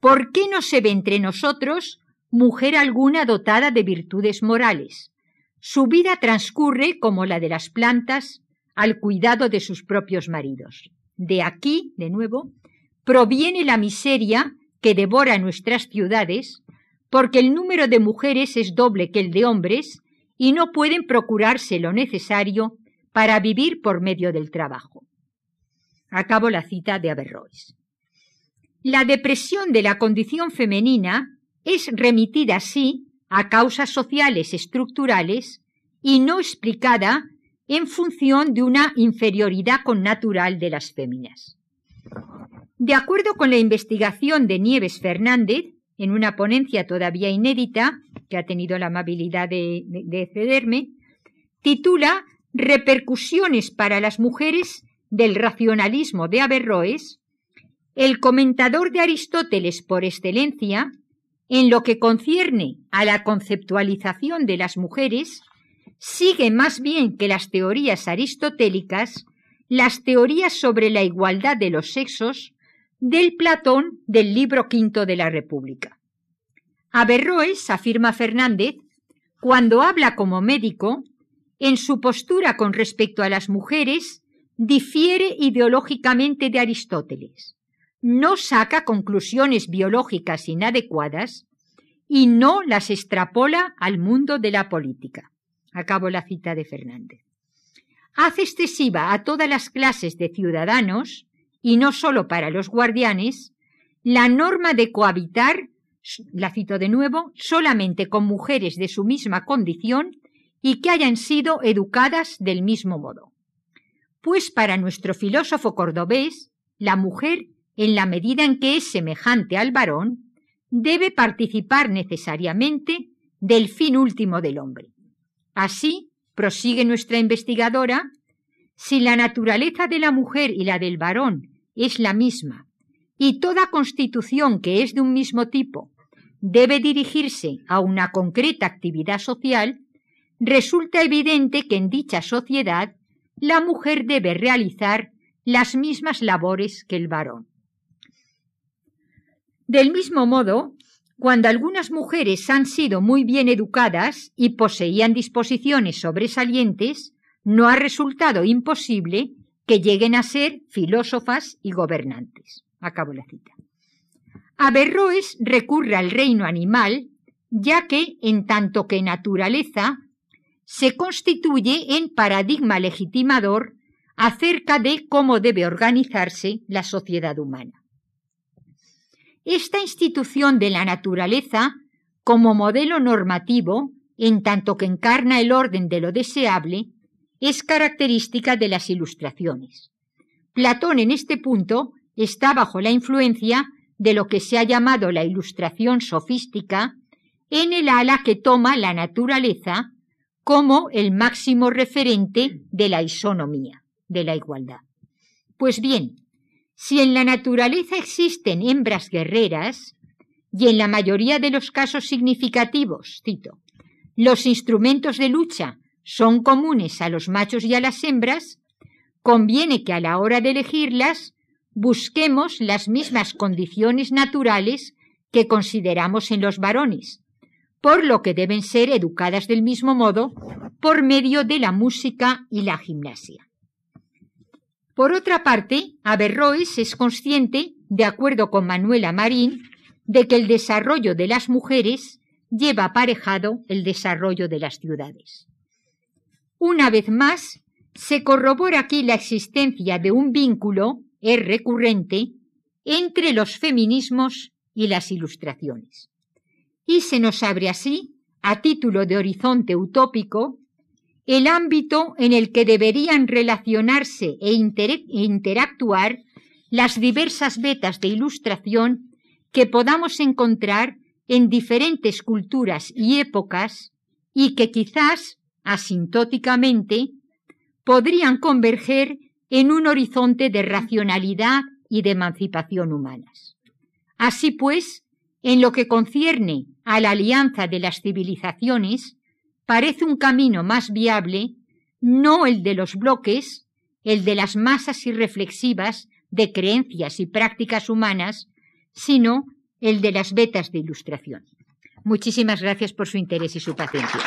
¿por qué no se ve entre nosotros mujer alguna dotada de virtudes morales? Su vida transcurre como la de las plantas, al cuidado de sus propios maridos. De aquí, de nuevo, proviene la miseria que devora nuestras ciudades, porque el número de mujeres es doble que el de hombres y no pueden procurarse lo necesario para vivir por medio del trabajo. Acabo la cita de Averroes. La depresión de la condición femenina es remitida así a causas sociales estructurales y no explicada en función de una inferioridad connatural de las féminas. De acuerdo con la investigación de Nieves Fernández, en una ponencia todavía inédita, que ha tenido la amabilidad de, de cederme, titula Repercusiones para las mujeres del racionalismo de Averroes, el comentador de Aristóteles por excelencia, en lo que concierne a la conceptualización de las mujeres, sigue más bien que las teorías aristotélicas las teorías sobre la igualdad de los sexos del Platón del libro quinto de la República. Averroes, afirma Fernández, cuando habla como médico, en su postura con respecto a las mujeres, difiere ideológicamente de Aristóteles, no saca conclusiones biológicas inadecuadas y no las extrapola al mundo de la política. Acabo la cita de Fernández. Hace excesiva a todas las clases de ciudadanos, y no sólo para los guardianes, la norma de cohabitar, la cito de nuevo, solamente con mujeres de su misma condición y que hayan sido educadas del mismo modo. Pues para nuestro filósofo cordobés, la mujer, en la medida en que es semejante al varón, debe participar necesariamente del fin último del hombre. Así, prosigue nuestra investigadora, si la naturaleza de la mujer y la del varón es la misma, y toda constitución que es de un mismo tipo debe dirigirse a una concreta actividad social, resulta evidente que en dicha sociedad la mujer debe realizar las mismas labores que el varón. Del mismo modo, cuando algunas mujeres han sido muy bien educadas y poseían disposiciones sobresalientes, no ha resultado imposible que lleguen a ser filósofas y gobernantes. Acabo la cita. Averroes recurre al reino animal, ya que, en tanto que naturaleza, se constituye en paradigma legitimador acerca de cómo debe organizarse la sociedad humana. Esta institución de la naturaleza, como modelo normativo, en tanto que encarna el orden de lo deseable, es característica de las ilustraciones. Platón en este punto está bajo la influencia de lo que se ha llamado la ilustración sofística en el ala que toma la naturaleza como el máximo referente de la isonomía, de la igualdad. Pues bien, si en la naturaleza existen hembras guerreras, y en la mayoría de los casos significativos, cito, los instrumentos de lucha son comunes a los machos y a las hembras, conviene que a la hora de elegirlas busquemos las mismas condiciones naturales que consideramos en los varones, por lo que deben ser educadas del mismo modo por medio de la música y la gimnasia. Por otra parte, Averroes es consciente, de acuerdo con Manuela Marín, de que el desarrollo de las mujeres lleva aparejado el desarrollo de las ciudades. Una vez más, se corrobora aquí la existencia de un vínculo, es recurrente, entre los feminismos y las ilustraciones. Y se nos abre así, a título de horizonte utópico, el ámbito en el que deberían relacionarse e, e interactuar las diversas vetas de ilustración que podamos encontrar en diferentes culturas y épocas y que quizás, asintóticamente, podrían converger en un horizonte de racionalidad y de emancipación humanas. Así pues, en lo que concierne a la alianza de las civilizaciones, parece un camino más viable no el de los bloques, el de las masas irreflexivas de creencias y prácticas humanas, sino el de las vetas de ilustración. Muchísimas gracias por su interés y su paciencia.